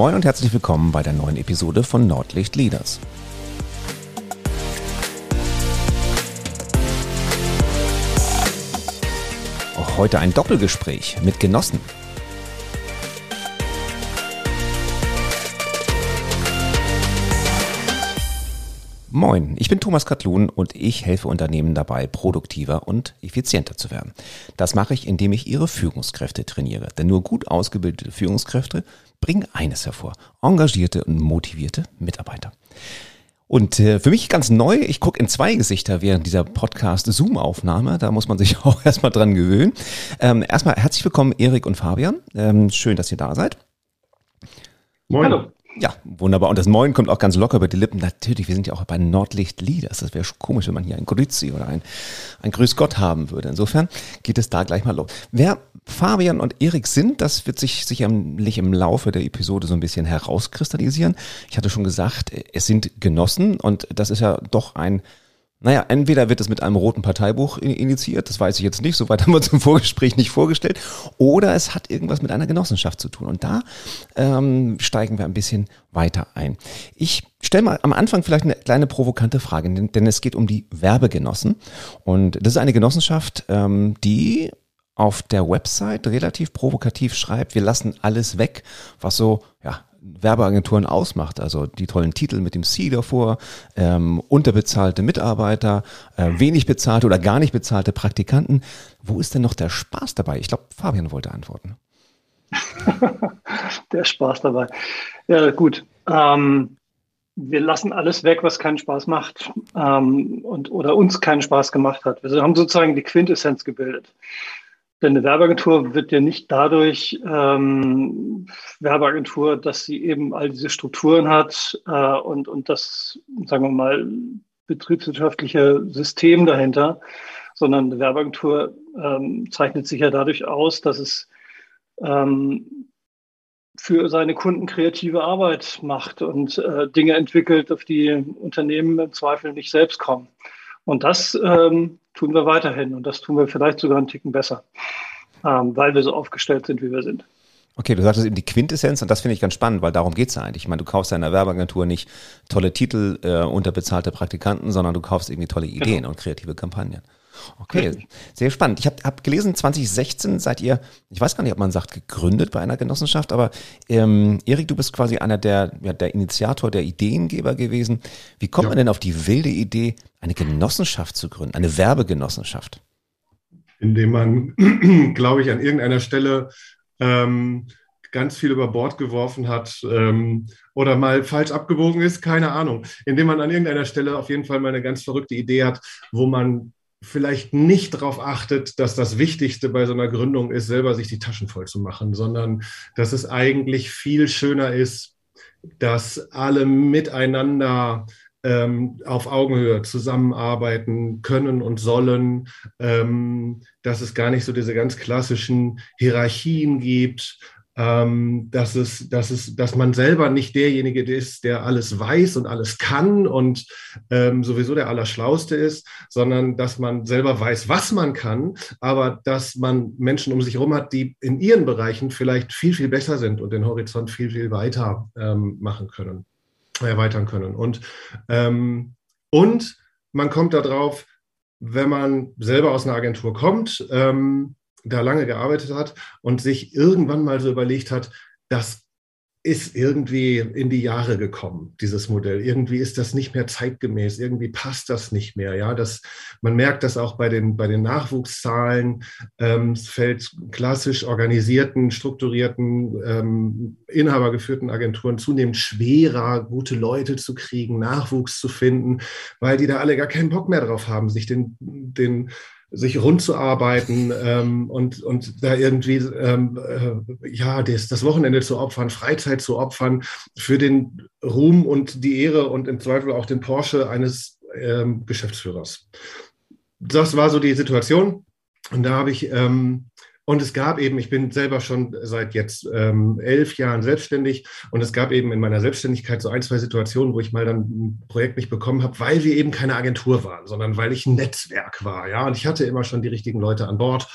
Moin und herzlich willkommen bei der neuen Episode von Nordlicht Leaders. Auch heute ein Doppelgespräch mit Genossen. Moin, ich bin Thomas Katlun und ich helfe Unternehmen dabei, produktiver und effizienter zu werden. Das mache ich, indem ich ihre Führungskräfte trainiere. Denn nur gut ausgebildete Führungskräfte bringen eines hervor, engagierte und motivierte Mitarbeiter. Und äh, für mich ganz neu, ich gucke in zwei Gesichter während dieser Podcast-Zoom-Aufnahme. Da muss man sich auch erstmal dran gewöhnen. Ähm, erstmal herzlich willkommen, Erik und Fabian. Ähm, schön, dass ihr da seid. Moin. Hallo. Ja, wunderbar. Und das Moin kommt auch ganz locker über die Lippen. Natürlich, wir sind ja auch bei Nordlicht Leaders. Das wäre komisch, wenn man hier ein Grüezi oder ein, ein Grüß Gott haben würde. Insofern geht es da gleich mal los. Wer Fabian und Erik sind, das wird sich sicherlich im Laufe der Episode so ein bisschen herauskristallisieren. Ich hatte schon gesagt, es sind Genossen und das ist ja doch ein naja, entweder wird es mit einem roten Parteibuch initiiert, das weiß ich jetzt nicht, soweit haben wir uns im Vorgespräch nicht vorgestellt, oder es hat irgendwas mit einer Genossenschaft zu tun. Und da ähm, steigen wir ein bisschen weiter ein. Ich stelle mal am Anfang vielleicht eine kleine provokante Frage, denn, denn es geht um die Werbegenossen. Und das ist eine Genossenschaft, ähm, die auf der Website relativ provokativ schreibt, wir lassen alles weg, was so ja, Werbeagenturen ausmacht. Also die tollen Titel mit dem C davor, ähm, unterbezahlte Mitarbeiter, äh, wenig bezahlte oder gar nicht bezahlte Praktikanten. Wo ist denn noch der Spaß dabei? Ich glaube, Fabian wollte antworten. der Spaß dabei. Ja, gut. Ähm, wir lassen alles weg, was keinen Spaß macht ähm, und oder uns keinen Spaß gemacht hat. Wir haben sozusagen die Quintessenz gebildet. Denn eine Werbeagentur wird ja nicht dadurch ähm, Werbeagentur, dass sie eben all diese Strukturen hat äh, und, und das, sagen wir mal, betriebswirtschaftliche System dahinter, sondern eine Werbeagentur ähm, zeichnet sich ja dadurch aus, dass es ähm, für seine Kunden kreative Arbeit macht und äh, Dinge entwickelt, auf die Unternehmen im Zweifel nicht selbst kommen. Und das ähm, tun wir weiterhin und das tun wir vielleicht sogar einen Ticken besser, ähm, weil wir so aufgestellt sind, wie wir sind. Okay, du sagtest eben die Quintessenz und das finde ich ganz spannend, weil darum geht's ja eigentlich. Ich meine, du kaufst deiner Werbeagentur nicht tolle Titel, äh, unterbezahlte Praktikanten, sondern du kaufst irgendwie tolle Ideen genau. und kreative Kampagnen. Okay, sehr spannend. Ich habe hab gelesen, 2016 seid ihr, ich weiß gar nicht, ob man sagt, gegründet bei einer Genossenschaft, aber ähm, Erik, du bist quasi einer der, ja, der Initiator, der Ideengeber gewesen. Wie kommt ja. man denn auf die wilde Idee, eine Genossenschaft zu gründen, eine Werbegenossenschaft? Indem man, glaube ich, an irgendeiner Stelle ähm, ganz viel über Bord geworfen hat ähm, oder mal falsch abgebogen ist, keine Ahnung. Indem man an irgendeiner Stelle auf jeden Fall mal eine ganz verrückte Idee hat, wo man vielleicht nicht darauf achtet, dass das Wichtigste bei so einer Gründung ist, selber sich die Taschen voll zu machen, sondern dass es eigentlich viel schöner ist, dass alle miteinander ähm, auf Augenhöhe zusammenarbeiten können und sollen, ähm, dass es gar nicht so diese ganz klassischen Hierarchien gibt, dass, es, dass, es, dass man selber nicht derjenige ist, der alles weiß und alles kann und ähm, sowieso der Allerschlauste ist, sondern dass man selber weiß, was man kann, aber dass man Menschen um sich herum hat, die in ihren Bereichen vielleicht viel, viel besser sind und den Horizont viel, viel weiter ähm, machen können, erweitern können. Und, ähm, und man kommt darauf, wenn man selber aus einer Agentur kommt, ähm, da lange gearbeitet hat und sich irgendwann mal so überlegt hat, das ist irgendwie in die Jahre gekommen, dieses Modell. Irgendwie ist das nicht mehr zeitgemäß, irgendwie passt das nicht mehr. Ja, das, man merkt das auch bei den, bei den Nachwuchszahlen. Ähm, es fällt klassisch organisierten, strukturierten, ähm, inhabergeführten Agenturen zunehmend schwerer, gute Leute zu kriegen, Nachwuchs zu finden, weil die da alle gar keinen Bock mehr drauf haben, sich den, den sich rund zu arbeiten ähm, und, und da irgendwie ähm, äh, ja das, das Wochenende zu opfern, Freizeit zu opfern für den Ruhm und die Ehre und im Zweifel auch den Porsche eines ähm, Geschäftsführers. Das war so die Situation. Und da habe ich ähm, Und es gab eben, ich bin selber schon seit jetzt ähm, elf Jahren selbstständig und es gab eben in meiner Selbstständigkeit so ein, zwei Situationen, wo ich mal dann ein Projekt nicht bekommen habe, weil wir eben keine Agentur waren, sondern weil ich ein Netzwerk war. Ja, und ich hatte immer schon die richtigen Leute an Bord,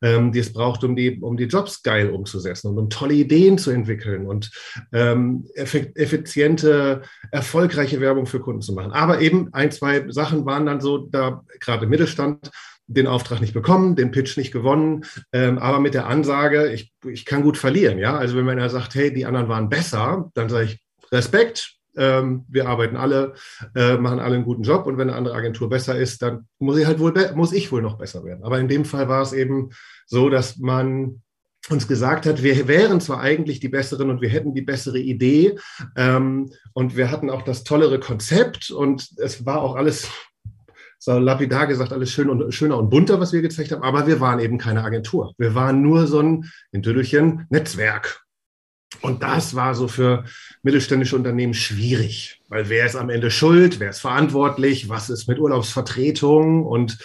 ähm, die es braucht, um die, um die Jobs geil umzusetzen und um tolle Ideen zu entwickeln und ähm, effiziente, erfolgreiche Werbung für Kunden zu machen. Aber eben ein, zwei Sachen waren dann so, da gerade im Mittelstand, den Auftrag nicht bekommen, den Pitch nicht gewonnen, ähm, aber mit der Ansage, ich, ich kann gut verlieren. Ja, also wenn man ja sagt, hey, die anderen waren besser, dann sage ich Respekt. Ähm, wir arbeiten alle, äh, machen alle einen guten Job und wenn eine andere Agentur besser ist, dann muss ich halt wohl muss ich wohl noch besser werden. Aber in dem Fall war es eben so, dass man uns gesagt hat, wir wären zwar eigentlich die besseren und wir hätten die bessere Idee ähm, und wir hatten auch das tollere Konzept und es war auch alles so lapidar gesagt, alles schön und, schöner und bunter, was wir gezeigt haben, aber wir waren eben keine Agentur. Wir waren nur so ein, in Tüdelchen, Netzwerk. Und das war so für mittelständische Unternehmen schwierig, weil wer ist am Ende schuld, wer ist verantwortlich, was ist mit Urlaubsvertretung und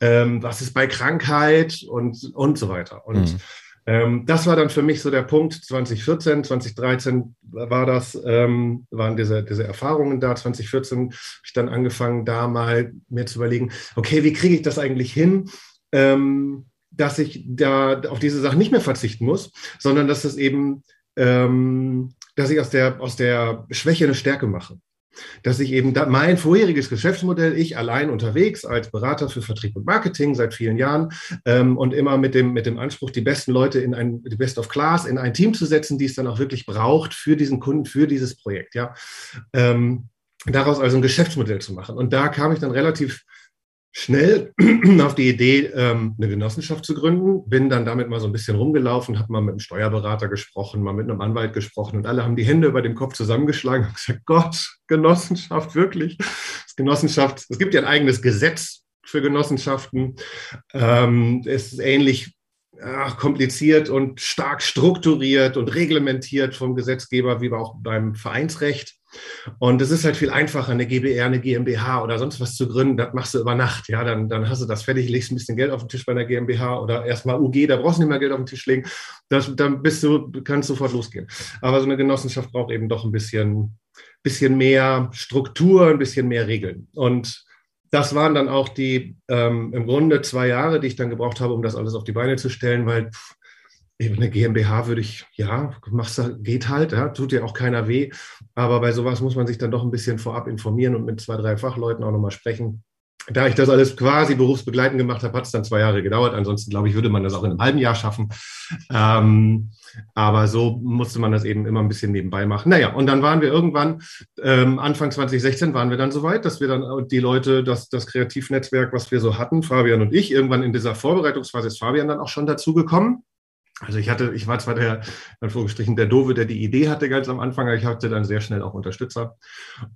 ähm, was ist bei Krankheit und, und so weiter. Und mhm. Ähm, das war dann für mich so der Punkt 2014, 2013 war das, ähm, waren diese, diese Erfahrungen da. 2014 habe ich dann angefangen, da mal mir zu überlegen, okay, wie kriege ich das eigentlich hin? Ähm, dass ich da auf diese Sachen nicht mehr verzichten muss, sondern dass es eben, ähm, dass ich aus der, aus der Schwäche eine Stärke mache dass ich eben mein vorheriges Geschäftsmodell, ich allein unterwegs als Berater für Vertrieb und Marketing seit vielen Jahren ähm, und immer mit dem, mit dem Anspruch, die besten Leute in ein, die Best of Class in ein Team zu setzen, die es dann auch wirklich braucht für diesen Kunden, für dieses Projekt, ja. Ähm, daraus also ein Geschäftsmodell zu machen. Und da kam ich dann relativ schnell auf die Idee, ähm, eine Genossenschaft zu gründen. Bin dann damit mal so ein bisschen rumgelaufen, habe mal mit einem Steuerberater gesprochen, mal mit einem Anwalt gesprochen und alle haben die Hände über dem Kopf zusammengeschlagen und gesagt, Gott, Genossenschaft, wirklich. Das Genossenschaft, es gibt ja ein eigenes Gesetz für Genossenschaften. Ähm, es ist ähnlich ach, kompliziert und stark strukturiert und reglementiert vom Gesetzgeber wie auch beim Vereinsrecht. Und es ist halt viel einfacher, eine GBR, eine GmbH oder sonst was zu gründen. Das machst du über Nacht. Ja, dann, dann hast du das fertig, legst ein bisschen Geld auf den Tisch bei einer GmbH oder erstmal UG, da brauchst du nicht mehr Geld auf den Tisch legen. Das, dann bist du, kannst sofort losgehen. Aber so eine Genossenschaft braucht eben doch ein bisschen, bisschen mehr Struktur, ein bisschen mehr Regeln. Und das waren dann auch die ähm, im Grunde zwei Jahre, die ich dann gebraucht habe, um das alles auf die Beine zu stellen, weil pff, eine GmbH würde ich, ja, machst geht halt, ja, tut dir auch keiner weh. Aber bei sowas muss man sich dann doch ein bisschen vorab informieren und mit zwei, drei Fachleuten auch nochmal sprechen. Da ich das alles quasi berufsbegleitend gemacht habe, hat es dann zwei Jahre gedauert. Ansonsten, glaube ich, würde man das auch in einem halben Jahr schaffen. Ähm, aber so musste man das eben immer ein bisschen nebenbei machen. Naja, und dann waren wir irgendwann, ähm, Anfang 2016 waren wir dann so weit, dass wir dann die Leute, das, das Kreativnetzwerk, was wir so hatten, Fabian und ich, irgendwann in dieser Vorbereitungsphase ist Fabian dann auch schon dazugekommen. Also ich hatte, ich war zwar der, in Vorgestrichen, der Dove, der die Idee hatte ganz am Anfang, aber ich hatte dann sehr schnell auch Unterstützer.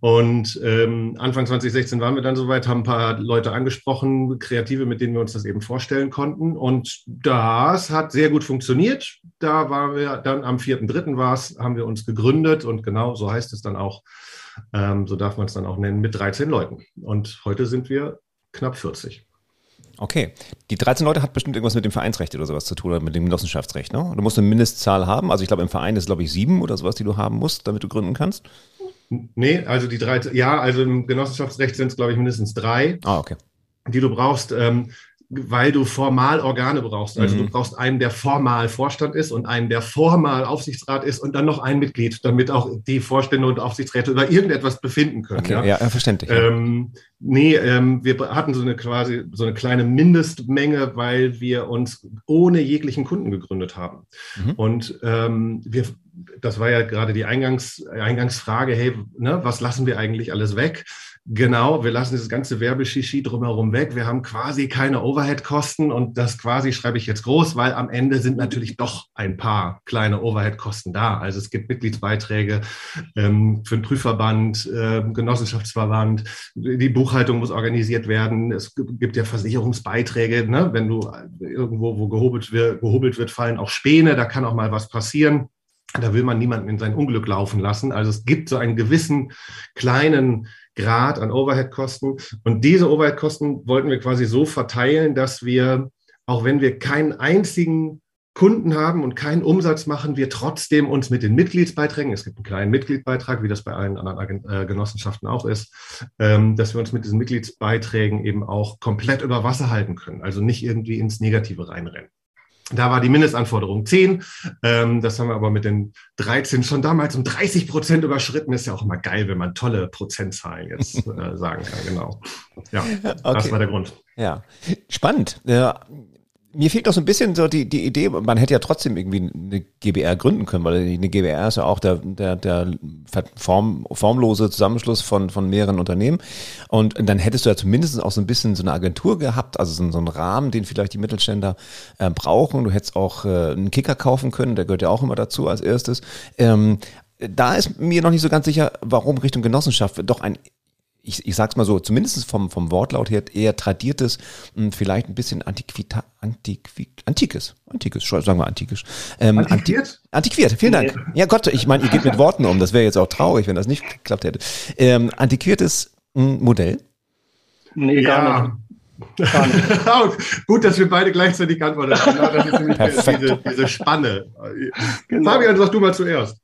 Und ähm, Anfang 2016 waren wir dann soweit, haben ein paar Leute angesprochen, Kreative, mit denen wir uns das eben vorstellen konnten. Und das hat sehr gut funktioniert. Da waren wir dann am 4.3. war es, haben wir uns gegründet und genau so heißt es dann auch, ähm, so darf man es dann auch nennen, mit 13 Leuten. Und heute sind wir knapp 40. Okay. Die 13 Leute hat bestimmt irgendwas mit dem Vereinsrecht oder sowas zu tun oder mit dem Genossenschaftsrecht, ne? Du musst eine Mindestzahl haben. Also ich glaube, im Verein ist, glaube ich, sieben oder sowas, die du haben musst, damit du gründen kannst. Nee, also die drei, ja, also im Genossenschaftsrecht sind es, glaube ich, mindestens drei. Ah, okay. Die du brauchst. Ähm, weil du formal Organe brauchst. Also mhm. du brauchst einen, der formal Vorstand ist und einen, der formal Aufsichtsrat ist und dann noch ein Mitglied, damit auch die Vorstände und Aufsichtsräte über irgendetwas befinden können. Okay, ja, ja verständlich. Ähm, nee, ähm, wir hatten so eine quasi so eine kleine Mindestmenge, weil wir uns ohne jeglichen Kunden gegründet haben. Mhm. Und ähm, wir, das war ja gerade die Eingangs, Eingangsfrage, hey, ne, was lassen wir eigentlich alles weg? Genau, wir lassen dieses ganze Werbeshishi drumherum weg. Wir haben quasi keine Overhead-Kosten und das quasi schreibe ich jetzt groß, weil am Ende sind natürlich doch ein paar kleine Overhead-Kosten da. Also es gibt Mitgliedsbeiträge ähm, für den Prüfverband, äh, Genossenschaftsverband, die Buchhaltung muss organisiert werden. Es gibt ja Versicherungsbeiträge, ne? wenn du irgendwo, wo gehobelt wird, gehobelt wird, fallen auch Späne, da kann auch mal was passieren. Da will man niemanden in sein Unglück laufen lassen. Also es gibt so einen gewissen kleinen Grad an Overhead-Kosten. Und diese Overhead-Kosten wollten wir quasi so verteilen, dass wir, auch wenn wir keinen einzigen Kunden haben und keinen Umsatz machen, wir trotzdem uns mit den Mitgliedsbeiträgen, es gibt einen kleinen Mitgliedsbeitrag, wie das bei allen anderen äh, Genossenschaften auch ist, ähm, dass wir uns mit diesen Mitgliedsbeiträgen eben auch komplett über Wasser halten können, also nicht irgendwie ins Negative reinrennen. Da war die Mindestanforderung 10. Ähm, das haben wir aber mit den 13 schon damals um 30 Prozent überschritten. Ist ja auch immer geil, wenn man tolle Prozentzahlen jetzt äh, sagen kann. Genau. Ja, okay. das war der Grund. Ja, spannend. Ja, mir fehlt auch so ein bisschen so die, die Idee, man hätte ja trotzdem irgendwie eine GBR gründen können, weil eine GBR ist ja auch der, der, der form, formlose Zusammenschluss von, von mehreren Unternehmen. Und dann hättest du ja zumindest auch so ein bisschen so eine Agentur gehabt, also so, so einen Rahmen, den vielleicht die Mittelständler äh, brauchen. Du hättest auch äh, einen Kicker kaufen können, der gehört ja auch immer dazu als erstes. Ähm, da ist mir noch nicht so ganz sicher, warum Richtung Genossenschaft doch ein ich, ich sag's mal so, zumindest vom, vom Wortlaut her eher tradiertes, hm, vielleicht ein bisschen antiquita, antiqui, antikes, antikes, sagen wir antikes. Ähm, antiquiert? antiquiert, vielen Dank. Ja Gott, ich meine, ihr geht mit Worten um, das wäre jetzt auch traurig, wenn das nicht geklappt hätte. Ähm, antiquiertes hm, Modell? Nee, gar ja. nicht. Gut, dass wir beide gleichzeitig antworten. Genau, das ist nämlich diese, diese, Spanne. Genau. Fabian, sag du mal zuerst.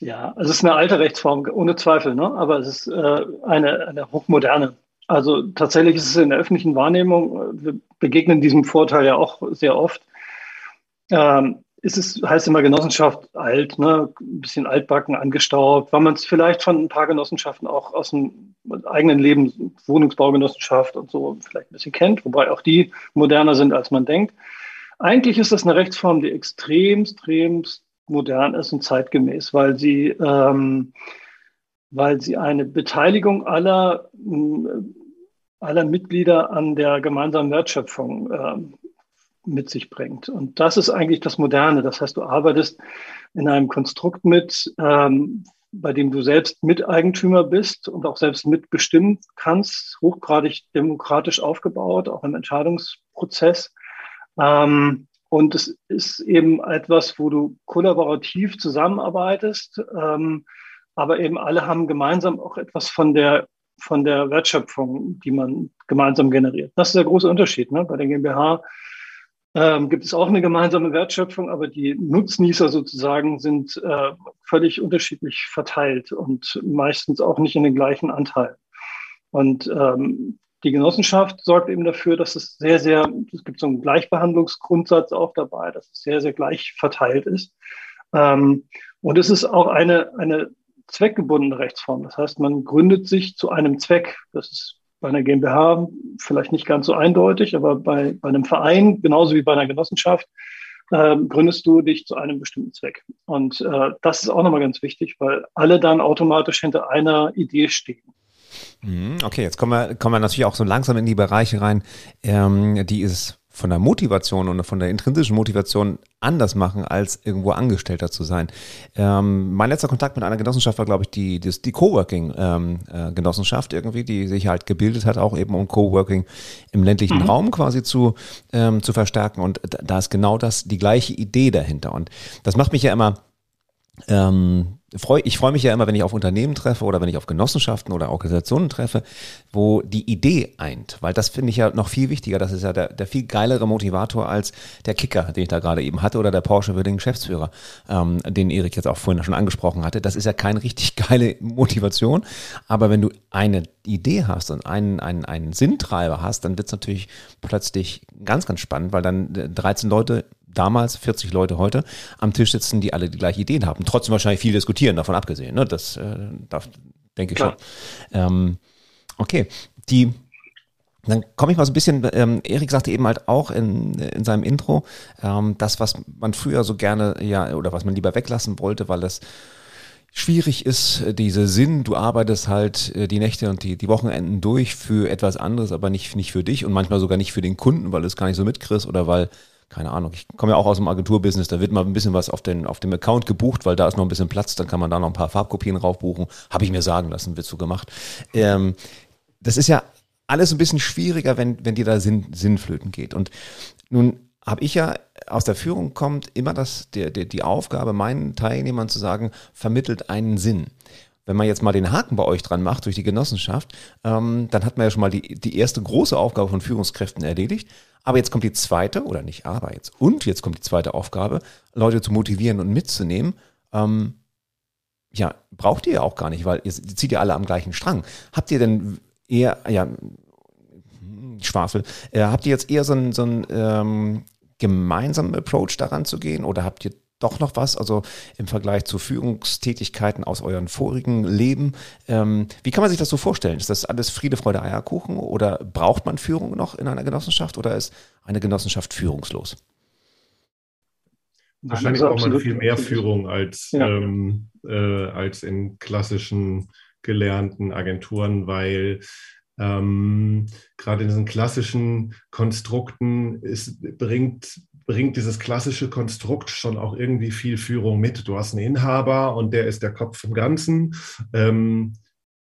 Ja, es ist eine alte Rechtsform, ohne Zweifel, ne? aber es ist äh, eine, eine hochmoderne. Also tatsächlich ist es in der öffentlichen Wahrnehmung, äh, wir begegnen diesem Vorteil ja auch sehr oft. Ähm, ist es heißt immer Genossenschaft alt, ne? ein bisschen altbacken, angestaubt, weil man es vielleicht von ein paar Genossenschaften auch aus dem eigenen Leben, Wohnungsbaugenossenschaft und so vielleicht ein bisschen kennt, wobei auch die moderner sind, als man denkt. Eigentlich ist das eine Rechtsform, die extrem, extremst modern ist und zeitgemäß, weil sie, ähm, weil sie eine Beteiligung aller, aller Mitglieder an der gemeinsamen Wertschöpfung äh, mit sich bringt. Und das ist eigentlich das Moderne. Das heißt, du arbeitest in einem Konstrukt mit, ähm, bei dem du selbst Miteigentümer bist und auch selbst mitbestimmen kannst, hochgradig demokratisch aufgebaut, auch im Entscheidungsprozess. Ähm, und es ist eben etwas, wo du kollaborativ zusammenarbeitest, ähm, aber eben alle haben gemeinsam auch etwas von der, von der Wertschöpfung, die man gemeinsam generiert. Das ist der große Unterschied. Ne? Bei der GmbH ähm, gibt es auch eine gemeinsame Wertschöpfung, aber die Nutznießer sozusagen sind äh, völlig unterschiedlich verteilt und meistens auch nicht in den gleichen Anteilen. Und ähm, die Genossenschaft sorgt eben dafür, dass es sehr, sehr, es gibt so einen Gleichbehandlungsgrundsatz auch dabei, dass es sehr, sehr gleich verteilt ist. Ähm, und es ist auch eine, eine zweckgebundene Rechtsform. Das heißt, man gründet sich zu einem Zweck. Das ist bei einer GmbH vielleicht nicht ganz so eindeutig, aber bei, bei einem Verein, genauso wie bei einer Genossenschaft, äh, gründest du dich zu einem bestimmten Zweck. Und äh, das ist auch nochmal ganz wichtig, weil alle dann automatisch hinter einer Idee stehen. Mhm, okay, jetzt kommen wir, kommen wir natürlich auch so langsam in die Bereiche rein, ähm, die es von der Motivation und von der intrinsischen Motivation anders machen, als irgendwo Angestellter zu sein. Ähm, mein letzter Kontakt mit einer Genossenschaft war, glaube ich, die, die, die Coworking-Genossenschaft ähm, äh, irgendwie, die sich halt gebildet hat, auch eben um Coworking im ländlichen mhm. Raum quasi zu, ähm, zu verstärken. Und da ist genau das, die gleiche Idee dahinter. Und das macht mich ja immer ähm, freu, ich freue mich ja immer, wenn ich auf Unternehmen treffe oder wenn ich auf Genossenschaften oder Organisationen treffe, wo die Idee eint. Weil das finde ich ja noch viel wichtiger. Das ist ja der, der viel geilere Motivator als der Kicker, den ich da gerade eben hatte, oder der Porsche für den Geschäftsführer, ähm, den Erik jetzt auch vorhin schon angesprochen hatte. Das ist ja keine richtig geile Motivation. Aber wenn du eine Idee hast und einen, einen, einen Sinntreiber hast, dann wird es natürlich plötzlich ganz, ganz spannend, weil dann 13 Leute damals, 40 Leute heute, am Tisch sitzen, die alle die gleiche Ideen haben. Trotzdem wahrscheinlich viel diskutieren, davon abgesehen. Ne? Das äh, darf, denke ich Klar. schon. Ähm, okay, die dann komme ich mal so ein bisschen, ähm, Erik sagte eben halt auch in, in seinem Intro, ähm, das, was man früher so gerne, ja, oder was man lieber weglassen wollte, weil das schwierig ist, diese Sinn, du arbeitest halt äh, die Nächte und die, die Wochenenden durch für etwas anderes, aber nicht, nicht für dich und manchmal sogar nicht für den Kunden, weil du es gar nicht so mitkriegst oder weil keine Ahnung, ich komme ja auch aus dem Agenturbusiness, da wird mal ein bisschen was auf, den, auf dem Account gebucht, weil da ist noch ein bisschen Platz, dann kann man da noch ein paar Farbkopien raufbuchen. Habe ich mir sagen lassen, wird so gemacht. Ähm, das ist ja alles ein bisschen schwieriger, wenn, wenn dir da Sinn, Sinnflöten geht. Und nun habe ich ja aus der Führung kommt immer das, der, der, die Aufgabe, meinen Teilnehmern zu sagen, vermittelt einen Sinn. Wenn man jetzt mal den Haken bei euch dran macht durch die Genossenschaft, ähm, dann hat man ja schon mal die, die erste große Aufgabe von Führungskräften erledigt. Aber jetzt kommt die zweite, oder nicht aber jetzt, und jetzt kommt die zweite Aufgabe, Leute zu motivieren und mitzunehmen. Ähm, ja, braucht ihr ja auch gar nicht, weil ihr zieht ja alle am gleichen Strang. Habt ihr denn eher, ja, Schwafel, äh, habt ihr jetzt eher so einen, so ähm, gemeinsamen Approach daran zu gehen oder habt ihr doch noch was, also im Vergleich zu Führungstätigkeiten aus euren vorigen Leben. Ähm, wie kann man sich das so vorstellen? Ist das alles Friede, Freude, Eierkuchen oder braucht man Führung noch in einer Genossenschaft oder ist eine Genossenschaft führungslos? Wahrscheinlich braucht man viel mehr Führung als, ja. ähm, äh, als in klassischen gelernten Agenturen, weil ähm, gerade in diesen klassischen Konstrukten ist, bringt bringt dieses klassische Konstrukt schon auch irgendwie viel Führung mit. Du hast einen Inhaber und der ist der Kopf vom Ganzen. Ähm,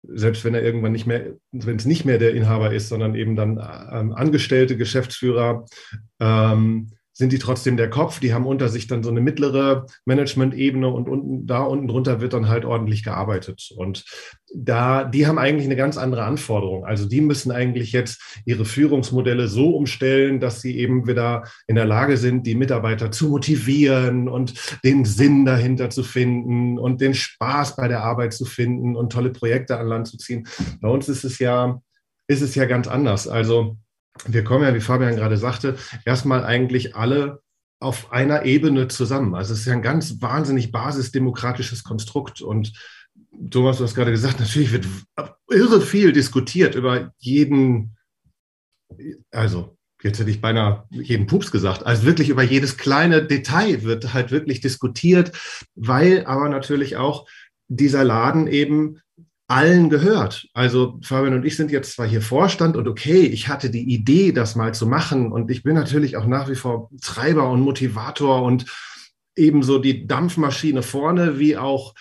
selbst wenn er irgendwann nicht mehr, wenn es nicht mehr der Inhaber ist, sondern eben dann ähm, Angestellte, Geschäftsführer, ähm, sind die trotzdem der Kopf. Die haben unter sich dann so eine mittlere Management-Ebene und unten, da unten drunter wird dann halt ordentlich gearbeitet. Und da, die haben eigentlich eine ganz andere Anforderung. Also die müssen eigentlich jetzt ihre Führungsmodelle so umstellen, dass sie eben wieder in der Lage sind, die Mitarbeiter zu motivieren und den Sinn dahinter zu finden und den Spaß bei der Arbeit zu finden und tolle Projekte an Land zu ziehen. Bei uns ist es ja, ist es ja ganz anders. Also wir kommen ja, wie Fabian gerade sagte, erstmal eigentlich alle auf einer Ebene zusammen. Also es ist ja ein ganz wahnsinnig basisdemokratisches Konstrukt. Und Thomas, du hast gerade gesagt, natürlich wird irre viel diskutiert über jeden, also jetzt hätte ich beinahe jeden Pups gesagt, also wirklich über jedes kleine Detail wird halt wirklich diskutiert, weil aber natürlich auch dieser Laden eben allen gehört. Also Fabian und ich sind jetzt zwar hier Vorstand und okay, ich hatte die Idee, das mal zu machen und ich bin natürlich auch nach wie vor Treiber und Motivator und ebenso die Dampfmaschine vorne wie auch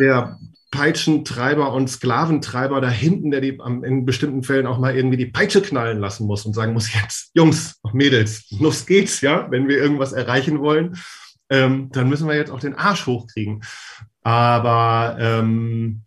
der Peitschentreiber und Sklaventreiber da hinten, der die in bestimmten Fällen auch mal irgendwie die Peitsche knallen lassen muss und sagen muss, jetzt, Jungs, Mädels, los geht's, ja, wenn wir irgendwas erreichen wollen, ähm, dann müssen wir jetzt auch den Arsch hochkriegen. Aber ähm,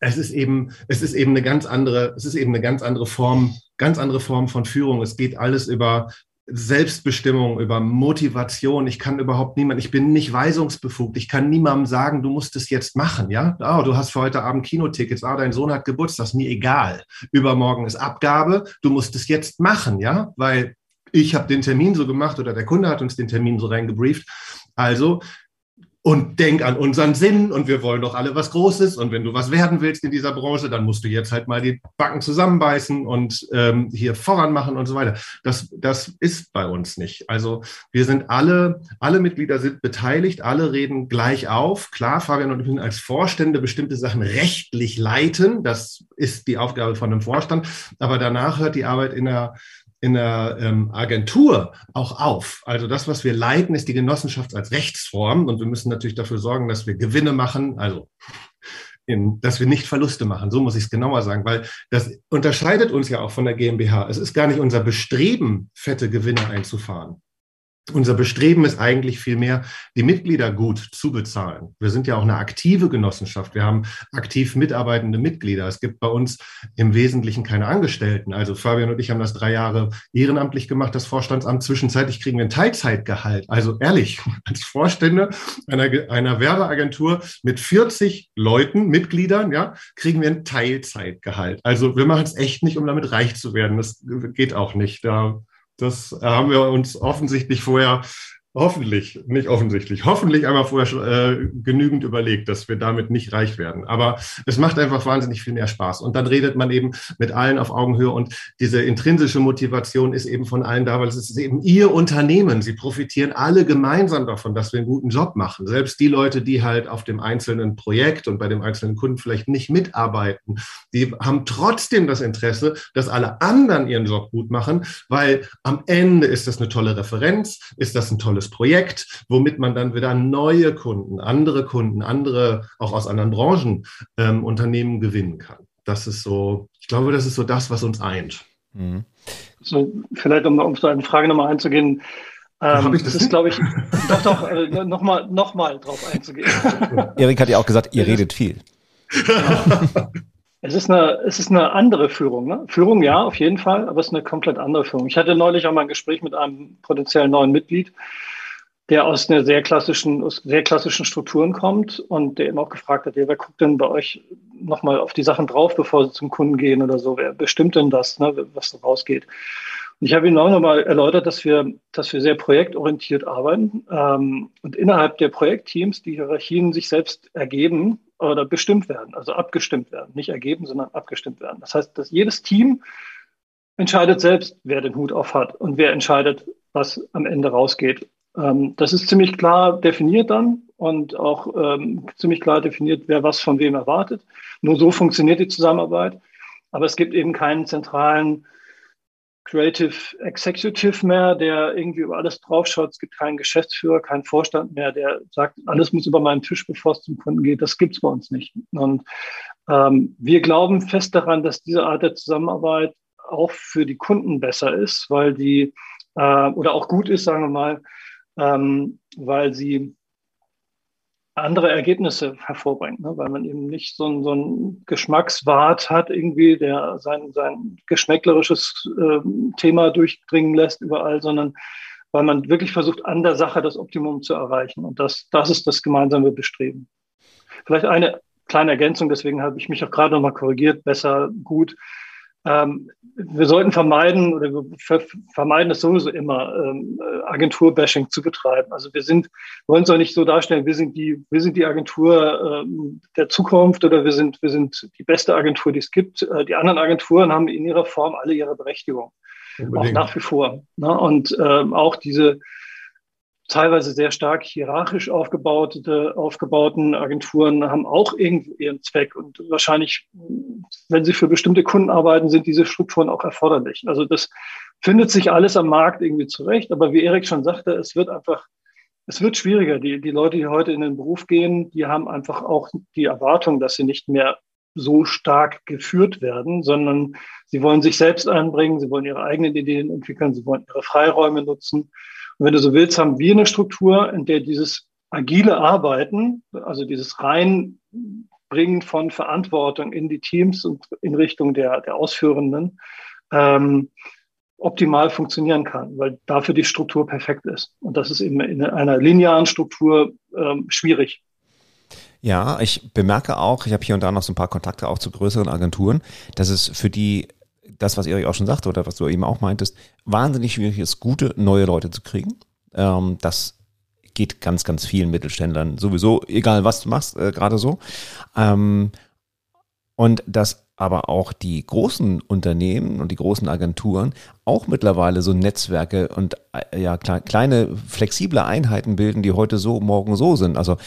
es ist eben, es ist eben eine ganz andere, es ist eben eine ganz andere Form, ganz andere Form von Führung. Es geht alles über Selbstbestimmung, über Motivation. Ich kann überhaupt niemand, ich bin nicht weisungsbefugt. Ich kann niemandem sagen, du musst es jetzt machen, ja? Oh, du hast für heute Abend Kinotickets. Ah, dein Sohn hat Geburtstag, mir egal. Übermorgen ist Abgabe. Du musst es jetzt machen, ja? Weil ich habe den Termin so gemacht oder der Kunde hat uns den Termin so reingebrieft. Also und denk an unseren Sinn und wir wollen doch alle was Großes und wenn du was werden willst in dieser Branche, dann musst du jetzt halt mal die Backen zusammenbeißen und ähm, hier voran machen und so weiter. Das, das ist bei uns nicht. Also wir sind alle, alle Mitglieder sind beteiligt, alle reden gleich auf. Klar, Fabian und ich als Vorstände bestimmte Sachen rechtlich leiten. Das ist die Aufgabe von einem Vorstand. Aber danach hört die Arbeit in der in der ähm, Agentur auch auf. Also das, was wir leiten, ist die Genossenschaft als Rechtsform und wir müssen natürlich dafür sorgen, dass wir Gewinne machen, also in, dass wir nicht Verluste machen. So muss ich es genauer sagen, weil das unterscheidet uns ja auch von der GmbH. Es ist gar nicht unser Bestreben, fette Gewinne einzufahren. Unser Bestreben ist eigentlich vielmehr, die Mitglieder gut zu bezahlen. Wir sind ja auch eine aktive Genossenschaft. Wir haben aktiv mitarbeitende Mitglieder. Es gibt bei uns im Wesentlichen keine Angestellten. Also Fabian und ich haben das drei Jahre ehrenamtlich gemacht, das Vorstandsamt. Zwischenzeitlich kriegen wir ein Teilzeitgehalt. Also ehrlich, als Vorstände einer, einer Werbeagentur mit 40 Leuten, Mitgliedern, ja, kriegen wir ein Teilzeitgehalt. Also wir machen es echt nicht, um damit reich zu werden. Das geht auch nicht. Da das haben wir uns offensichtlich vorher Hoffentlich, nicht offensichtlich, hoffentlich einmal vorher äh, genügend überlegt, dass wir damit nicht reich werden. Aber es macht einfach wahnsinnig viel mehr Spaß. Und dann redet man eben mit allen auf Augenhöhe und diese intrinsische Motivation ist eben von allen da, weil es ist eben ihr Unternehmen. Sie profitieren alle gemeinsam davon, dass wir einen guten Job machen. Selbst die Leute, die halt auf dem einzelnen Projekt und bei dem einzelnen Kunden vielleicht nicht mitarbeiten, die haben trotzdem das Interesse, dass alle anderen ihren Job gut machen, weil am Ende ist das eine tolle Referenz, ist das ein tolles tolles Projekt, womit man dann wieder neue Kunden, andere Kunden, andere auch aus anderen Branchen ähm, Unternehmen gewinnen kann. Das ist so, ich glaube, das ist so das, was uns eint. Mhm. So, vielleicht um, um so eine Frage nochmal einzugehen. Ähm, ich das, das ist, glaube ich, doch, doch, äh, nochmal noch mal drauf einzugehen. Erik hat ja auch gesagt, ihr redet viel. Es ist eine, es ist eine andere Führung. Ne? Führung ja, auf jeden Fall, aber es ist eine komplett andere Führung. Ich hatte neulich auch mal ein Gespräch mit einem potenziellen neuen Mitglied, der aus einer sehr klassischen, aus sehr klassischen Strukturen kommt und der eben auch gefragt hat, ja, wer guckt denn bei euch nochmal auf die Sachen drauf, bevor sie zum Kunden gehen oder so? Wer bestimmt denn das, ne, was da rausgeht? Und ich habe Ihnen auch nochmal erläutert, dass wir, dass wir sehr projektorientiert arbeiten ähm, und innerhalb der Projektteams die Hierarchien sich selbst ergeben oder bestimmt werden, also abgestimmt werden. Nicht ergeben, sondern abgestimmt werden. Das heißt, dass jedes Team entscheidet selbst, wer den Hut auf hat und wer entscheidet, was am Ende rausgeht. Ähm, das ist ziemlich klar definiert dann und auch ähm, ziemlich klar definiert, wer was von wem erwartet. Nur so funktioniert die Zusammenarbeit. Aber es gibt eben keinen zentralen Creative Executive mehr, der irgendwie über alles draufschaut. Es gibt keinen Geschäftsführer, keinen Vorstand mehr, der sagt, alles muss über meinen Tisch, bevor es zum Kunden geht. Das gibt es bei uns nicht. Und ähm, wir glauben fest daran, dass diese Art der Zusammenarbeit auch für die Kunden besser ist, weil die äh, oder auch gut ist, sagen wir mal, ähm, weil sie andere Ergebnisse hervorbringt, ne? weil man eben nicht so ein, so ein Geschmackswart hat, irgendwie, der sein, sein geschmäcklerisches äh, Thema durchdringen lässt überall, sondern weil man wirklich versucht, an der Sache das Optimum zu erreichen. Und das, das ist das gemeinsame Bestreben. Vielleicht eine kleine Ergänzung, deswegen habe ich mich auch gerade nochmal korrigiert, besser, gut. Ähm, wir sollten vermeiden oder wir vermeiden es sowieso immer, ähm, Agenturbashing zu betreiben. Also wir sind, wollen es auch nicht so darstellen, wir sind die, wir sind die Agentur ähm, der Zukunft oder wir sind, wir sind die beste Agentur, die es gibt. Äh, die anderen Agenturen haben in ihrer Form alle ihre Berechtigung. Unbedingt. Auch nach wie vor. Ne? Und ähm, auch diese, teilweise sehr stark hierarchisch aufgebaute, aufgebauten Agenturen haben auch irgendwo ihren Zweck. Und wahrscheinlich, wenn sie für bestimmte Kunden arbeiten, sind diese Strukturen auch erforderlich. Also das findet sich alles am Markt irgendwie zurecht. Aber wie Erik schon sagte, es wird einfach, es wird schwieriger. Die, die Leute, die heute in den Beruf gehen, die haben einfach auch die Erwartung, dass sie nicht mehr so stark geführt werden, sondern sie wollen sich selbst einbringen, sie wollen ihre eigenen Ideen entwickeln, sie wollen ihre Freiräume nutzen. Und wenn du so willst, haben wir eine Struktur, in der dieses agile Arbeiten, also dieses Reinbringen von Verantwortung in die Teams und in Richtung der, der Ausführenden, ähm, optimal funktionieren kann, weil dafür die Struktur perfekt ist. Und das ist eben in einer linearen Struktur ähm, schwierig. Ja, ich bemerke auch, ich habe hier und da noch so ein paar Kontakte auch zu größeren Agenturen, dass es für die das, was Erik auch schon sagte oder was du eben auch meintest, wahnsinnig schwierig ist, gute neue Leute zu kriegen. Ähm, das geht ganz, ganz vielen Mittelständlern sowieso, egal was du machst, äh, gerade so. Ähm, und dass aber auch die großen Unternehmen und die großen Agenturen auch mittlerweile so Netzwerke und äh, ja kleine flexible Einheiten bilden, die heute so, morgen so sind. Also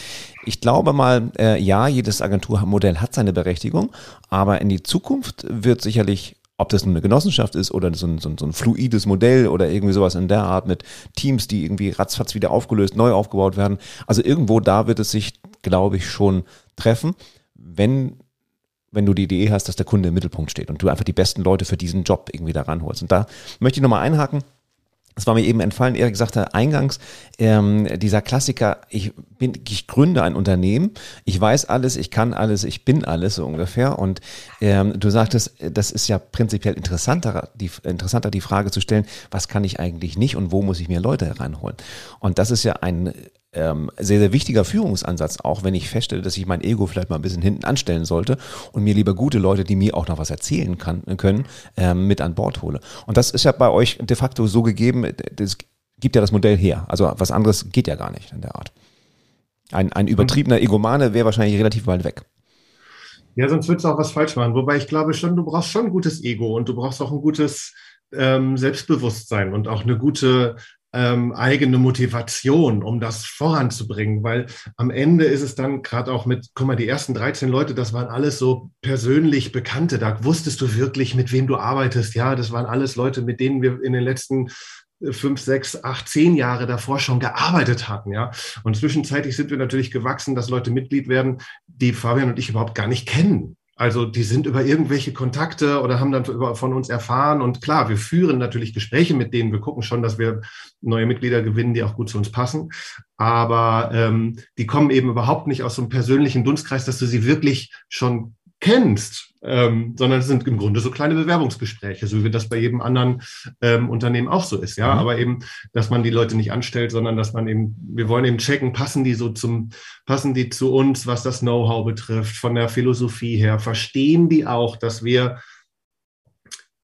ich glaube mal, äh, ja, jedes Agenturmodell hat seine Berechtigung, aber in die Zukunft wird sicherlich ob das eine Genossenschaft ist oder so ein, so, ein, so ein fluides Modell oder irgendwie sowas in der Art mit Teams, die irgendwie ratzfatz wieder aufgelöst, neu aufgebaut werden. Also irgendwo da wird es sich, glaube ich, schon treffen, wenn wenn du die Idee hast, dass der Kunde im Mittelpunkt steht und du einfach die besten Leute für diesen Job irgendwie da ranholst. Und da möchte ich nochmal einhaken. Es war mir eben entfallen, Erik sagte eingangs, ähm, dieser Klassiker, ich bin, ich gründe ein Unternehmen, ich weiß alles, ich kann alles, ich bin alles so ungefähr. Und ähm, du sagtest, das ist ja prinzipiell interessanter die, interessanter, die Frage zu stellen, was kann ich eigentlich nicht und wo muss ich mir Leute hereinholen? Und das ist ja ein ähm, sehr, sehr wichtiger Führungsansatz, auch wenn ich feststelle, dass ich mein Ego vielleicht mal ein bisschen hinten anstellen sollte und mir lieber gute Leute, die mir auch noch was erzählen kann, können, ähm, mit an Bord hole. Und das ist ja bei euch de facto so gegeben, das gibt ja das Modell her. Also was anderes geht ja gar nicht in der Art. Ein, ein übertriebener Egomane wäre wahrscheinlich relativ weit weg. Ja, sonst würdest du auch was falsch machen. Wobei ich glaube schon, du brauchst schon ein gutes Ego und du brauchst auch ein gutes ähm, Selbstbewusstsein und auch eine gute ähm, eigene Motivation, um das voranzubringen, weil am Ende ist es dann gerade auch mit, guck mal, die ersten 13 Leute, das waren alles so persönlich Bekannte, da wusstest du wirklich, mit wem du arbeitest, ja, das waren alles Leute, mit denen wir in den letzten äh, fünf, sechs, acht, zehn Jahre davor schon gearbeitet hatten, ja. Und zwischenzeitlich sind wir natürlich gewachsen, dass Leute Mitglied werden, die Fabian und ich überhaupt gar nicht kennen. Also die sind über irgendwelche Kontakte oder haben dann von uns erfahren. Und klar, wir führen natürlich Gespräche mit denen. Wir gucken schon, dass wir neue Mitglieder gewinnen, die auch gut zu uns passen. Aber ähm, die kommen eben überhaupt nicht aus so einem persönlichen Dunstkreis, dass du sie wirklich schon kennst ähm, sondern es sind im Grunde so kleine Bewerbungsgespräche, so wie das bei jedem anderen ähm, Unternehmen auch so ist. Ja, mhm. aber eben, dass man die Leute nicht anstellt, sondern dass man eben, wir wollen eben checken, passen die so zum, passen die zu uns, was das Know-how betrifft, von der Philosophie her, verstehen die auch, dass wir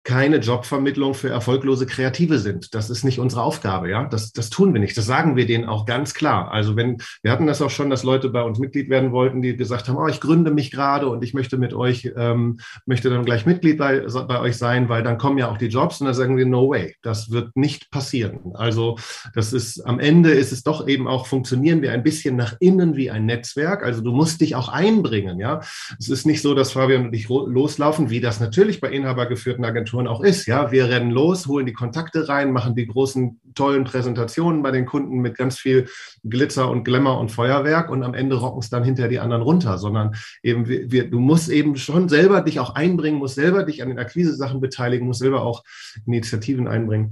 keine Jobvermittlung für erfolglose Kreative sind. Das ist nicht unsere Aufgabe, ja. Das, das tun wir nicht. Das sagen wir denen auch ganz klar. Also wenn, wir hatten das auch schon, dass Leute bei uns Mitglied werden wollten, die gesagt haben, oh, ich gründe mich gerade und ich möchte mit euch, ähm, möchte dann gleich Mitglied bei, bei euch sein, weil dann kommen ja auch die Jobs und dann sagen wir, no way. Das wird nicht passieren. Also das ist, am Ende ist es doch eben auch, funktionieren wir ein bisschen nach innen wie ein Netzwerk. Also du musst dich auch einbringen, ja. Es ist nicht so, dass Fabian und ich loslaufen, wie das natürlich bei inhabergeführten Agenturen Agenturen auch ist. Ja, wir rennen los, holen die Kontakte rein, machen die großen tollen Präsentationen bei den Kunden mit ganz viel Glitzer und Glamour und Feuerwerk und am Ende rocken es dann hinter die anderen runter, sondern eben wir, du musst eben schon selber dich auch einbringen, musst selber dich an den Akquise-Sachen beteiligen, musst selber auch Initiativen einbringen.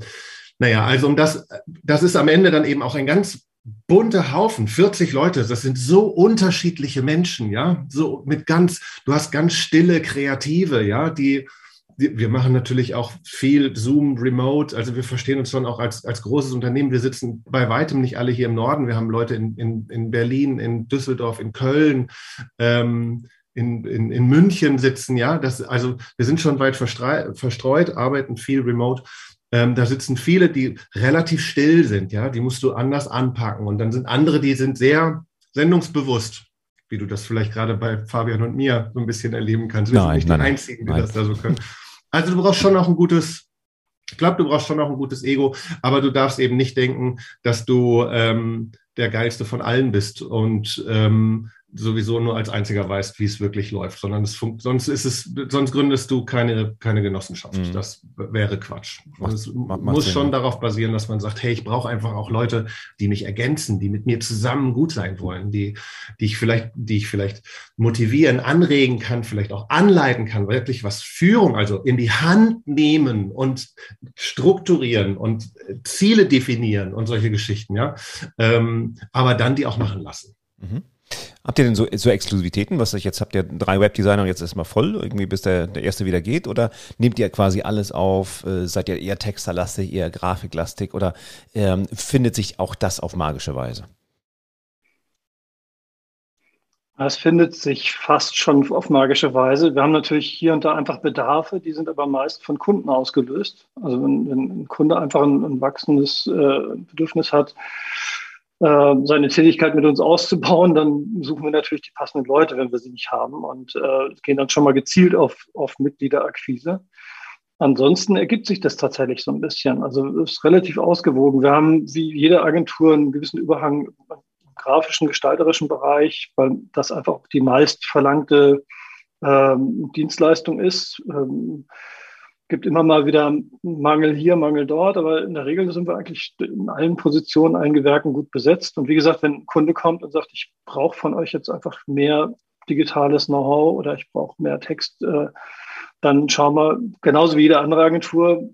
Naja, also um das, das ist am Ende dann eben auch ein ganz bunter Haufen, 40 Leute, das sind so unterschiedliche Menschen, ja, so mit ganz, du hast ganz stille Kreative, ja, die wir machen natürlich auch viel Zoom, Remote. Also wir verstehen uns schon auch als, als großes Unternehmen. Wir sitzen bei weitem nicht alle hier im Norden. Wir haben Leute in, in, in Berlin, in Düsseldorf, in Köln, ähm, in, in, in München sitzen. Ja, das, also wir sind schon weit verstreut, arbeiten viel remote. Ähm, da sitzen viele, die relativ still sind. Ja, die musst du anders anpacken. Und dann sind andere, die sind sehr sendungsbewusst wie du das vielleicht gerade bei Fabian und mir so ein bisschen erleben kannst. Wir nein, sind nicht nein, die Einzigen, die nein. das da so können. Also du brauchst schon noch ein gutes, ich glaube, du brauchst schon noch ein gutes Ego, aber du darfst eben nicht denken, dass du ähm, der geilste von allen bist. Und ähm, sowieso nur als einziger weißt, wie es wirklich läuft, sondern es sonst ist es, sonst gründest du keine, keine Genossenschaft. Mhm. Das wäre Quatsch. Macht, es macht, muss Sinn. schon darauf basieren, dass man sagt, hey, ich brauche einfach auch Leute, die mich ergänzen, die mit mir zusammen gut sein wollen, die, die ich vielleicht, die ich vielleicht motivieren, anregen kann, vielleicht auch anleiten kann, wirklich was Führung, also in die Hand nehmen und strukturieren und Ziele definieren und solche Geschichten, ja. Ähm, aber dann die auch machen lassen. Mhm. Habt ihr denn so, so Exklusivitäten? Was ich jetzt habt ihr drei Webdesigner und jetzt ist mal voll, irgendwie bis der, der erste wieder geht? Oder nehmt ihr quasi alles auf? Äh, seid ihr eher texterlastig, eher grafiklastig? Oder ähm, findet sich auch das auf magische Weise? Es findet sich fast schon auf magische Weise. Wir haben natürlich hier und da einfach Bedarfe, die sind aber meist von Kunden ausgelöst. Also wenn, wenn ein Kunde einfach ein, ein wachsendes äh, Bedürfnis hat, äh, seine Tätigkeit mit uns auszubauen, dann suchen wir natürlich die passenden Leute, wenn wir sie nicht haben und äh, gehen dann schon mal gezielt auf, auf Mitgliederakquise. Ansonsten ergibt sich das tatsächlich so ein bisschen. Also ist relativ ausgewogen. Wir haben wie jede Agentur einen gewissen Überhang im grafischen, gestalterischen Bereich, weil das einfach die meist verlangte ähm, Dienstleistung ist. Ähm, gibt immer mal wieder Mangel hier, Mangel dort, aber in der Regel sind wir eigentlich in allen Positionen, allen Gewerken gut besetzt. Und wie gesagt, wenn ein Kunde kommt und sagt, ich brauche von euch jetzt einfach mehr digitales Know-how oder ich brauche mehr Text, äh, dann schauen wir, genauso wie jede andere Agentur,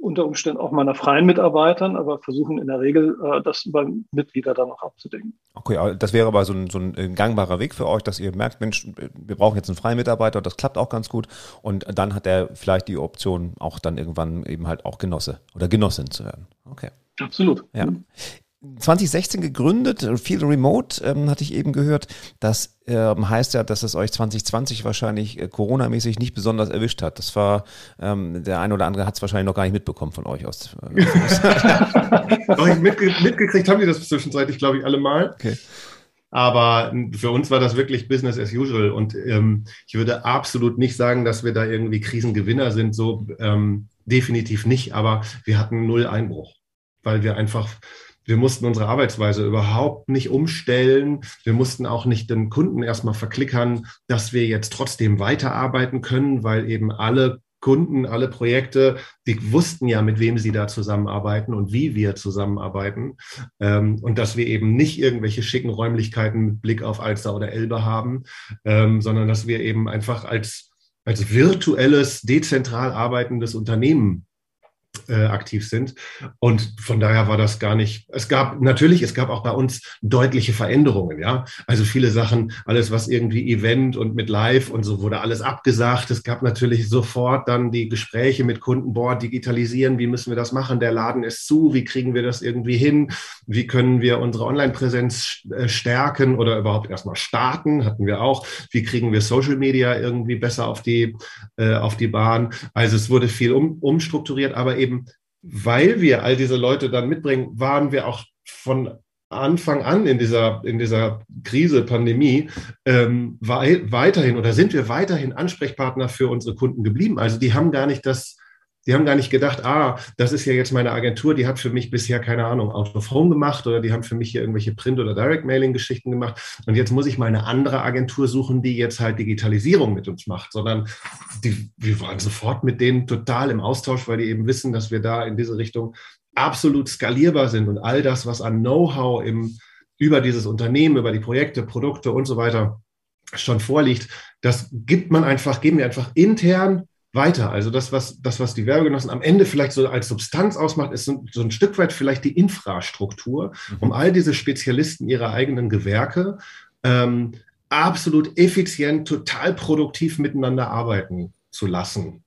unter Umständen auch meiner freien Mitarbeitern, aber versuchen in der Regel äh, das über Mitglieder dann noch abzudecken. Okay, das wäre aber so ein, so ein gangbarer Weg für euch, dass ihr merkt, Mensch, wir brauchen jetzt einen freien Mitarbeiter, das klappt auch ganz gut und dann hat er vielleicht die Option, auch dann irgendwann eben halt auch Genosse oder Genossin zu werden. Okay. Absolut. Ja. 2016 gegründet, viel Remote, ähm, hatte ich eben gehört. Das ähm, heißt ja, dass es euch 2020 wahrscheinlich äh, Corona-mäßig nicht besonders erwischt hat. Das war, ähm, der eine oder andere hat es wahrscheinlich noch gar nicht mitbekommen von euch aus. Äh, mitge mitgekriegt haben die das zwischenzeitlich, glaube ich, alle mal. Okay. Aber für uns war das wirklich Business as usual. Und ähm, ich würde absolut nicht sagen, dass wir da irgendwie Krisengewinner sind. So ähm, definitiv nicht. Aber wir hatten null Einbruch, weil wir einfach wir mussten unsere Arbeitsweise überhaupt nicht umstellen. Wir mussten auch nicht den Kunden erstmal verklickern, dass wir jetzt trotzdem weiterarbeiten können, weil eben alle Kunden, alle Projekte, die wussten ja, mit wem sie da zusammenarbeiten und wie wir zusammenarbeiten. Ähm, und dass wir eben nicht irgendwelche schicken Räumlichkeiten mit Blick auf Alster oder Elbe haben, ähm, sondern dass wir eben einfach als, als virtuelles, dezentral arbeitendes Unternehmen äh, aktiv sind. Und von daher war das gar nicht, es gab natürlich, es gab auch bei uns deutliche Veränderungen, ja. Also viele Sachen, alles was irgendwie Event und mit Live und so wurde alles abgesagt. Es gab natürlich sofort dann die Gespräche mit Kunden, boah, digitalisieren, wie müssen wir das machen? Der Laden ist zu, wie kriegen wir das irgendwie hin? Wie können wir unsere Online-Präsenz äh, stärken oder überhaupt erstmal starten? Hatten wir auch. Wie kriegen wir Social Media irgendwie besser auf die, äh, auf die Bahn? Also es wurde viel um, umstrukturiert, aber eben weil wir all diese Leute dann mitbringen, waren wir auch von Anfang an in dieser, in dieser Krise, Pandemie, ähm, wei weiterhin oder sind wir weiterhin Ansprechpartner für unsere Kunden geblieben. Also die haben gar nicht das, die haben gar nicht gedacht, ah, das ist ja jetzt meine Agentur, die hat für mich bisher, keine Ahnung, Out of Home gemacht oder die haben für mich hier irgendwelche Print- oder Direct-Mailing-Geschichten gemacht. Und jetzt muss ich mal eine andere Agentur suchen, die jetzt halt Digitalisierung mit uns macht, sondern die, wir waren sofort mit denen total im Austausch, weil die eben wissen, dass wir da in diese Richtung absolut skalierbar sind und all das, was an Know-how im, über dieses Unternehmen, über die Projekte, Produkte und so weiter schon vorliegt, das gibt man einfach, geben wir einfach intern weiter. Also das, was, das, was die Werbegenossen am Ende vielleicht so als Substanz ausmacht, ist so, so ein Stück weit vielleicht die Infrastruktur, mhm. um all diese Spezialisten ihrer eigenen Gewerke ähm, absolut effizient, total produktiv miteinander arbeiten zu lassen.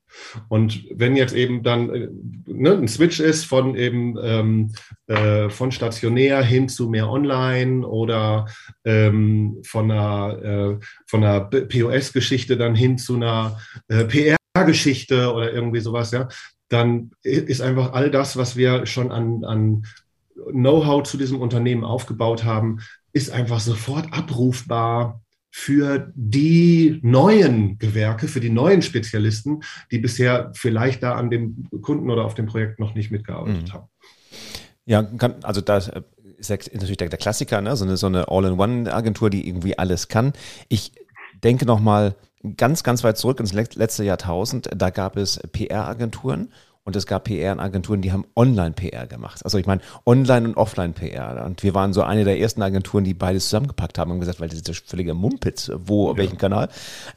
Und wenn jetzt eben dann äh, ne, ein Switch ist von eben ähm, äh, von stationär hin zu mehr Online oder ähm, von einer, äh, von einer POS-Geschichte dann hin zu einer äh, PR-Geschichte oder irgendwie sowas, ja, dann ist einfach all das, was wir schon an, an Know-how zu diesem Unternehmen aufgebaut haben, ist einfach sofort abrufbar für die neuen Gewerke, für die neuen Spezialisten, die bisher vielleicht da an dem Kunden oder auf dem Projekt noch nicht mitgearbeitet mhm. haben. Ja, kann, also da ist natürlich der, der Klassiker, ne? so eine, so eine All-in-One-Agentur, die irgendwie alles kann. Ich denke nochmal ganz, ganz weit zurück ins letzte Jahrtausend. Da gab es PR-Agenturen und es gab PR-Agenturen, die haben Online-PR gemacht. Also ich meine, Online- und Offline-PR. Und wir waren so eine der ersten Agenturen, die beides zusammengepackt haben und gesagt, weil das ist völlige Mumpitz, wo, ja. welchen Kanal.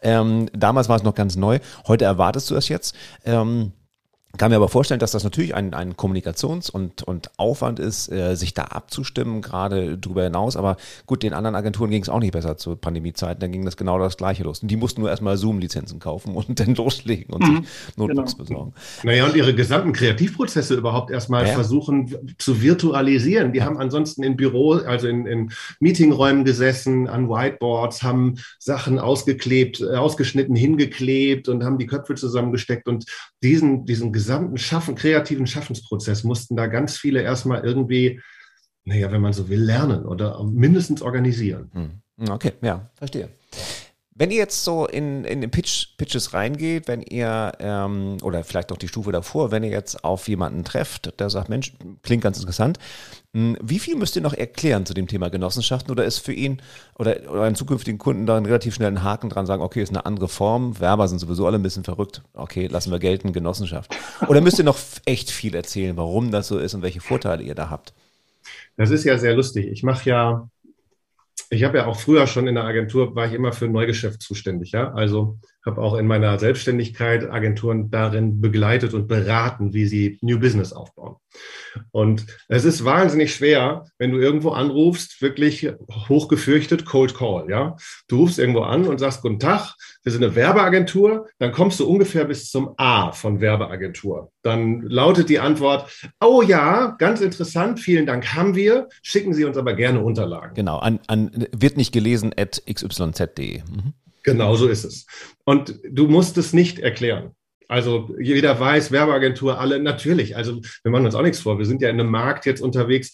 Ähm, damals war es noch ganz neu. Heute erwartest du das jetzt. Ähm, kann mir aber vorstellen, dass das natürlich ein, ein Kommunikations- und, und Aufwand ist, äh, sich da abzustimmen, gerade darüber hinaus. Aber gut, den anderen Agenturen ging es auch nicht besser zu Pandemiezeiten. Dann ging das genau das Gleiche los. Und die mussten nur erstmal Zoom-Lizenzen kaufen und dann loslegen und mhm. sich Notebooks genau. besorgen. Naja, und ihre gesamten Kreativprozesse überhaupt erstmal ja. versuchen zu virtualisieren. Die ja. haben ansonsten in Büro, also in, in Meetingräumen gesessen, an Whiteboards, haben Sachen ausgeklebt, äh, ausgeschnitten, hingeklebt und haben die Köpfe zusammengesteckt und diesen, diesen gesamten Schaffen, kreativen Schaffensprozess mussten da ganz viele erstmal irgendwie, naja, wenn man so will, lernen oder mindestens organisieren. Hm. Okay, ja, verstehe. Wenn ihr jetzt so in, in den Pitch, Pitches reingeht, wenn ihr, ähm, oder vielleicht auch die Stufe davor, wenn ihr jetzt auf jemanden trefft, der sagt, Mensch, klingt ganz interessant, hm, wie viel müsst ihr noch erklären zu dem Thema Genossenschaften oder ist für ihn oder, oder einen zukünftigen Kunden da einen relativ schnellen Haken dran, sagen, okay, ist eine andere Form, Werber sind sowieso alle ein bisschen verrückt, okay, lassen wir gelten, Genossenschaft. Oder müsst ihr noch echt viel erzählen, warum das so ist und welche Vorteile ihr da habt? Das ist ja sehr lustig. Ich mache ja ich habe ja auch früher schon in der Agentur, war ich immer für Neugeschäft zuständig. Ja? Also habe auch in meiner Selbstständigkeit Agenturen darin begleitet und beraten, wie sie New Business aufbauen. Und es ist wahnsinnig schwer, wenn du irgendwo anrufst, wirklich hochgefürchtet Cold Call. Ja? Du rufst irgendwo an und sagst, guten Tag, wir sind eine Werbeagentur. Dann kommst du ungefähr bis zum A von Werbeagentur. Dann lautet die Antwort, oh ja, ganz interessant, vielen Dank haben wir, schicken Sie uns aber gerne Unterlagen. Genau, an, an wird nicht gelesen at xyz.de. Mhm. Genau so ist es. Und du musst es nicht erklären. Also jeder weiß, Werbeagentur, alle, natürlich. Also wir machen uns auch nichts vor. Wir sind ja in einem Markt jetzt unterwegs,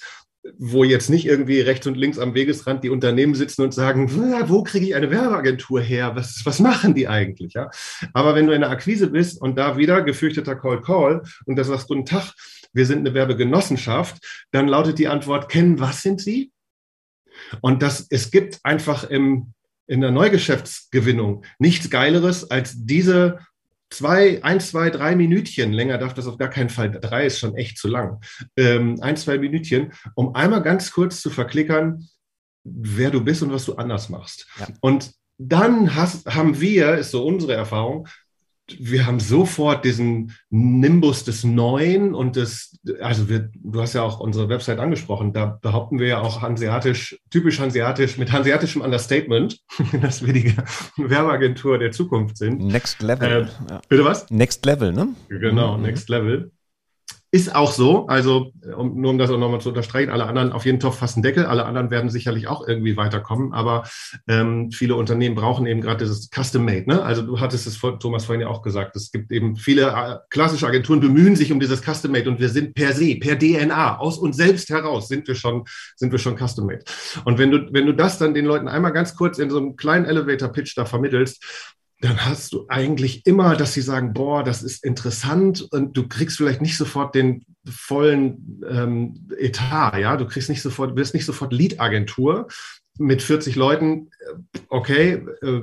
wo jetzt nicht irgendwie rechts und links am Wegesrand die Unternehmen sitzen und sagen, wo kriege ich eine Werbeagentur her? Was, was machen die eigentlich? Ja? Aber wenn du in der Akquise bist und da wieder gefürchteter Call Call und das sagst, guten Tag, wir sind eine Werbegenossenschaft, dann lautet die Antwort, kennen was sind Sie? Und das, es gibt einfach im, in der Neugeschäftsgewinnung nichts Geileres als diese zwei, ein, zwei, drei Minütchen, länger darf das auf gar keinen Fall, drei ist schon echt zu lang, ähm, ein, zwei Minütchen, um einmal ganz kurz zu verklickern, wer du bist und was du anders machst. Ja. Und dann hast, haben wir, ist so unsere Erfahrung, wir haben sofort diesen Nimbus des Neuen und des, also wir, du hast ja auch unsere Website angesprochen, da behaupten wir ja auch hanseatisch, typisch hanseatisch, mit hanseatischem Understatement, dass wir die Werbeagentur der Zukunft sind. Next Level. Äh, bitte was? Next Level, ne? Genau, mhm. Next Level. Ist auch so, also um, nur um das auch nochmal zu unterstreichen, alle anderen auf jeden Topf fassen Deckel, alle anderen werden sicherlich auch irgendwie weiterkommen, aber ähm, viele Unternehmen brauchen eben gerade dieses Custom-Made. Ne? Also du hattest es, Thomas, vorhin ja auch gesagt, es gibt eben viele äh, klassische Agenturen bemühen sich um dieses Custom-Made und wir sind per se, per DNA, aus uns selbst heraus sind wir schon, sind wir schon Custom-Made. Und wenn du, wenn du das dann den Leuten einmal ganz kurz in so einem kleinen Elevator-Pitch da vermittelst, dann hast du eigentlich immer, dass sie sagen, boah, das ist interessant und du kriegst vielleicht nicht sofort den vollen ähm, Etat, ja, du kriegst nicht sofort, wirst nicht sofort Lead-Agentur mit 40 Leuten, äh, okay, äh,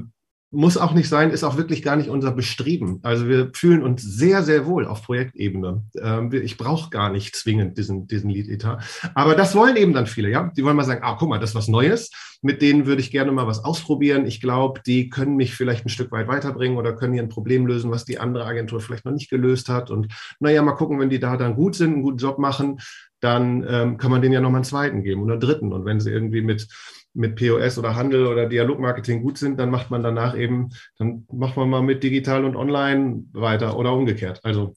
muss auch nicht sein, ist auch wirklich gar nicht unser Bestreben. Also wir fühlen uns sehr, sehr wohl auf Projektebene. Ähm, ich brauche gar nicht zwingend diesen, diesen Lead-Etat. Aber das wollen eben dann viele, ja. Die wollen mal sagen, ah, guck mal, das ist was Neues. Mit denen würde ich gerne mal was ausprobieren. Ich glaube, die können mich vielleicht ein Stück weit weiterbringen oder können hier ein Problem lösen, was die andere Agentur vielleicht noch nicht gelöst hat. Und naja, mal gucken, wenn die da dann gut sind, einen guten Job machen, dann ähm, kann man denen ja noch mal einen zweiten geben oder einen dritten. Und wenn sie irgendwie mit mit POS oder Handel oder Dialogmarketing gut sind, dann macht man danach eben, dann macht man mal mit digital und online weiter oder umgekehrt. Also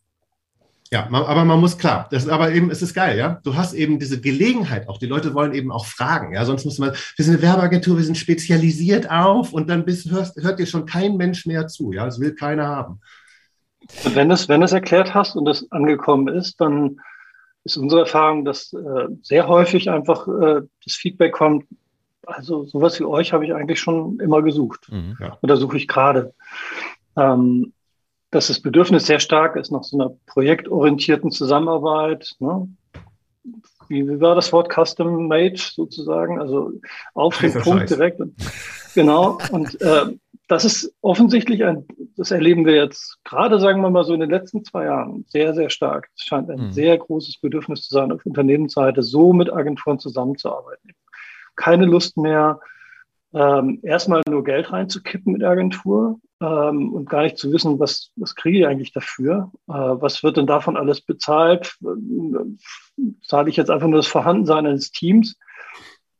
ja, man, aber man muss klar, das aber eben, es ist geil, ja. Du hast eben diese Gelegenheit auch. Die Leute wollen eben auch fragen, ja. Sonst muss man, wir sind eine Werbeagentur, wir sind spezialisiert auf und dann bist, hörst, hört dir schon kein Mensch mehr zu, ja. Das will keiner haben. Und wenn du es, wenn erklärt hast und es angekommen ist, dann ist unsere Erfahrung, dass äh, sehr häufig einfach äh, das Feedback kommt, also sowas wie euch habe ich eigentlich schon immer gesucht. Mhm, ja. Oder suche ich gerade. Ähm, dass das Bedürfnis sehr stark ist nach so einer projektorientierten Zusammenarbeit. Ne? Wie, wie, war das Wort Custom Made sozusagen? Also auf den Punkt Scheiß. direkt. Genau. Und äh, das ist offensichtlich ein, das erleben wir jetzt gerade, sagen wir mal so in den letzten zwei Jahren, sehr, sehr stark. Es scheint ein mhm. sehr großes Bedürfnis zu sein, auf Unternehmensseite so mit Agenturen zusammenzuarbeiten keine Lust mehr, ähm, erstmal nur Geld reinzukippen mit der Agentur ähm, und gar nicht zu wissen, was, was kriege ich eigentlich dafür? Äh, was wird denn davon alles bezahlt? Zahle ich jetzt einfach nur das Vorhandensein eines Teams,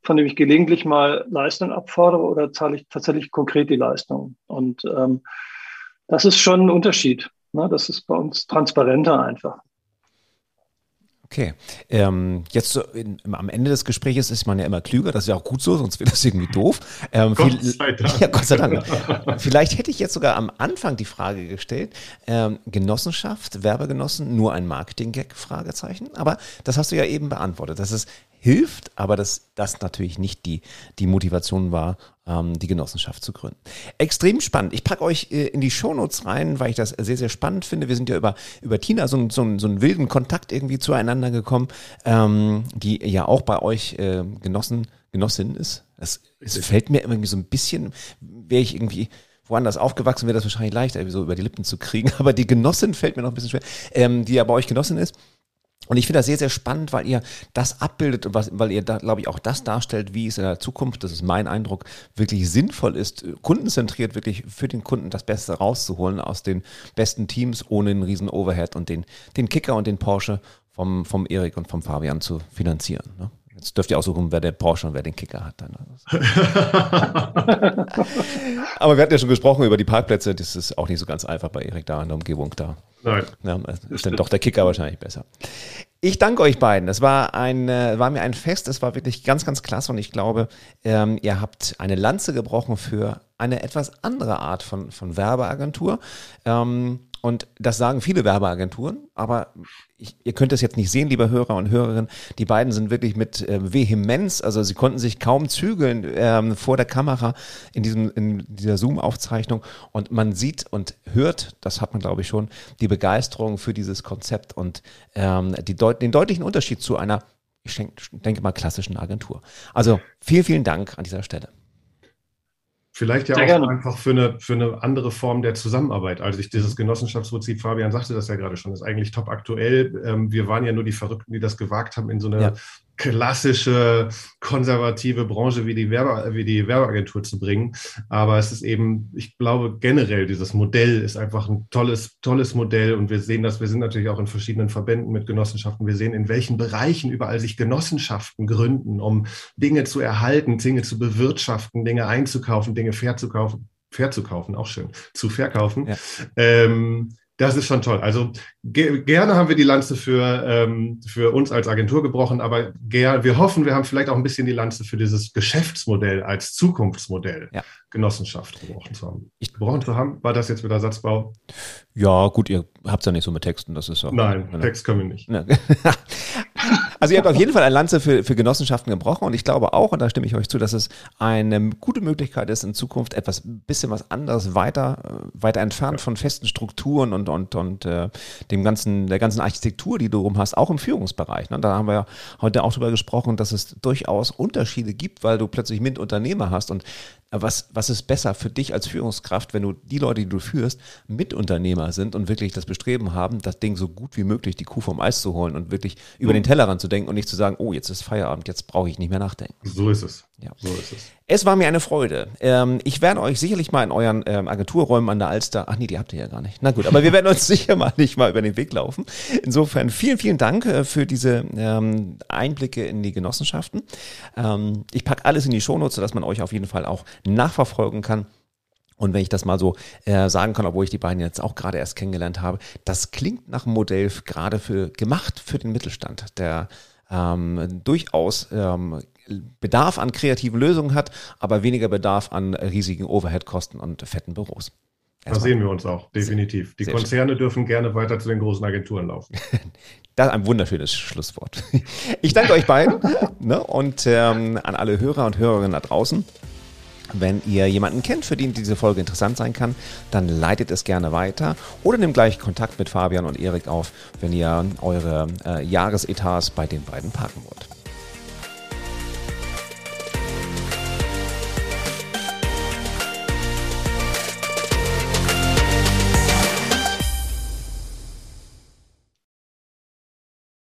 von dem ich gelegentlich mal Leistung abfordere oder zahle ich tatsächlich konkret die Leistung? Und ähm, das ist schon ein Unterschied. Ne? Das ist bei uns transparenter einfach. Okay. Ähm, jetzt so in, am Ende des Gesprächs ist man ja immer klüger, das ist ja auch gut so, sonst wäre das irgendwie doof. Ähm, Gott sei Dank. Ja, Gott sei Dank. Vielleicht hätte ich jetzt sogar am Anfang die Frage gestellt, ähm, Genossenschaft, Werbegenossen, nur ein Marketing-Gag, Fragezeichen. Aber das hast du ja eben beantwortet. Das ist hilft, aber dass das natürlich nicht die, die Motivation war, ähm, die Genossenschaft zu gründen. Extrem spannend. Ich packe euch äh, in die Shownotes rein, weil ich das sehr, sehr spannend finde. Wir sind ja über, über Tina so, so, so einen wilden Kontakt irgendwie zueinander gekommen, ähm, die ja auch bei euch äh, Genossen, Genossin ist. Das, das fällt mir irgendwie so ein bisschen, wäre ich irgendwie woanders aufgewachsen, wäre das wahrscheinlich leichter, so über die Lippen zu kriegen. Aber die Genossin fällt mir noch ein bisschen schwer, ähm, die ja bei euch Genossin ist. Und ich finde das sehr, sehr spannend, weil ihr das abbildet und was, weil ihr da, glaube ich, auch das darstellt, wie es in der Zukunft, das ist mein Eindruck, wirklich sinnvoll ist, kundenzentriert wirklich für den Kunden das Beste rauszuholen aus den besten Teams, ohne einen riesen Overhead und den, den Kicker und den Porsche vom, vom Erik und vom Fabian zu finanzieren. Ne? Jetzt dürft ihr aussuchen, wer der Porsche und wer den Kicker hat. Dann. Aber wir hatten ja schon gesprochen über die Parkplätze. Das ist auch nicht so ganz einfach bei Erik da in der Umgebung da. Nein. Ja, ist dann doch der Kicker wahrscheinlich besser. Ich danke euch beiden. Es war ein, äh, war mir ein Fest. Es war wirklich ganz, ganz klasse. Und ich glaube, ähm, ihr habt eine Lanze gebrochen für eine etwas andere Art von, von Werbeagentur. Ähm, und das sagen viele Werbeagenturen, aber ich, ihr könnt es jetzt nicht sehen, liebe Hörer und Hörerinnen. Die beiden sind wirklich mit äh, Vehemenz, also sie konnten sich kaum zügeln ähm, vor der Kamera in, diesem, in dieser Zoom-Aufzeichnung. Und man sieht und hört, das hat man glaube ich schon, die Begeisterung für dieses Konzept und ähm, die deut den deutlichen Unterschied zu einer, ich denke mal, klassischen Agentur. Also vielen, vielen Dank an dieser Stelle. Vielleicht ja Sehr auch gerne. einfach für eine, für eine andere Form der Zusammenarbeit. Also ich, dieses Genossenschaftsprinzip, Fabian sagte das ja gerade schon, ist eigentlich top aktuell. Ähm, wir waren ja nur die Verrückten, die das gewagt haben, in so eine ja klassische konservative Branche wie die, Werbe, wie die Werbeagentur zu bringen. Aber es ist eben, ich glaube generell, dieses Modell ist einfach ein tolles, tolles Modell und wir sehen das, wir sind natürlich auch in verschiedenen Verbänden mit Genossenschaften. Wir sehen, in welchen Bereichen überall sich Genossenschaften gründen, um Dinge zu erhalten, Dinge zu bewirtschaften, Dinge einzukaufen, Dinge fair zu kaufen, fair zu kaufen, auch schön, zu verkaufen. Ja. Ähm, das ist schon toll. Also ge gerne haben wir die Lanze für, ähm, für uns als Agentur gebrochen, aber wir hoffen, wir haben vielleicht auch ein bisschen die Lanze für dieses Geschäftsmodell als Zukunftsmodell ja. Genossenschaft gebrochen zu haben. Ich, gebrochen zu haben, war das jetzt wieder Satzbau? Ja, gut, ihr habt es ja nicht so mit Texten, das ist ja. Nein, ne? Text können wir nicht. Also ihr habt auf jeden Fall eine Lanze für, für Genossenschaften gebrochen und ich glaube auch, und da stimme ich euch zu, dass es eine gute Möglichkeit ist, in Zukunft etwas bisschen was anderes weiter, weiter entfernt von festen Strukturen und, und, und äh, dem ganzen, der ganzen Architektur, die du rum hast, auch im Führungsbereich. Ne? Da haben wir ja heute auch darüber gesprochen, dass es durchaus Unterschiede gibt, weil du plötzlich Mitunternehmer hast und was, was ist besser für dich als Führungskraft, wenn du die Leute, die du führst, Mitunternehmer sind und wirklich das Bestreben haben, das Ding so gut wie möglich die Kuh vom Eis zu holen und wirklich über mhm. den Tellerrand zu denken und nicht zu sagen, oh, jetzt ist Feierabend, jetzt brauche ich nicht mehr nachdenken. So ist es. Ja. So ist es. Es war mir eine Freude. Ähm, ich werde euch sicherlich mal in euren ähm, Agenturräumen an der Alster, ach nee, die habt ihr ja gar nicht. Na gut, aber wir werden uns sicher mal nicht mal über den Weg laufen. Insofern vielen, vielen Dank äh, für diese ähm, Einblicke in die Genossenschaften. Ähm, ich packe alles in die Shownotes, sodass man euch auf jeden Fall auch nachverfolgen kann. Und wenn ich das mal so äh, sagen kann, obwohl ich die beiden jetzt auch gerade erst kennengelernt habe, das klingt nach einem Modell gerade für gemacht für den Mittelstand, der ähm, durchaus ähm, Bedarf an kreativen Lösungen hat, aber weniger Bedarf an riesigen Overhead-Kosten und fetten Büros. Da sehen wir uns auch, definitiv. Die Konzerne schön. dürfen gerne weiter zu den großen Agenturen laufen. Das ist ein wunderschönes Schlusswort. Ich danke euch beiden ne, und ähm, an alle Hörer und Hörerinnen da draußen. Wenn ihr jemanden kennt, für den diese Folge interessant sein kann, dann leitet es gerne weiter oder nehmt gleich Kontakt mit Fabian und Erik auf, wenn ihr eure äh, Jahresetats bei den beiden parken wollt.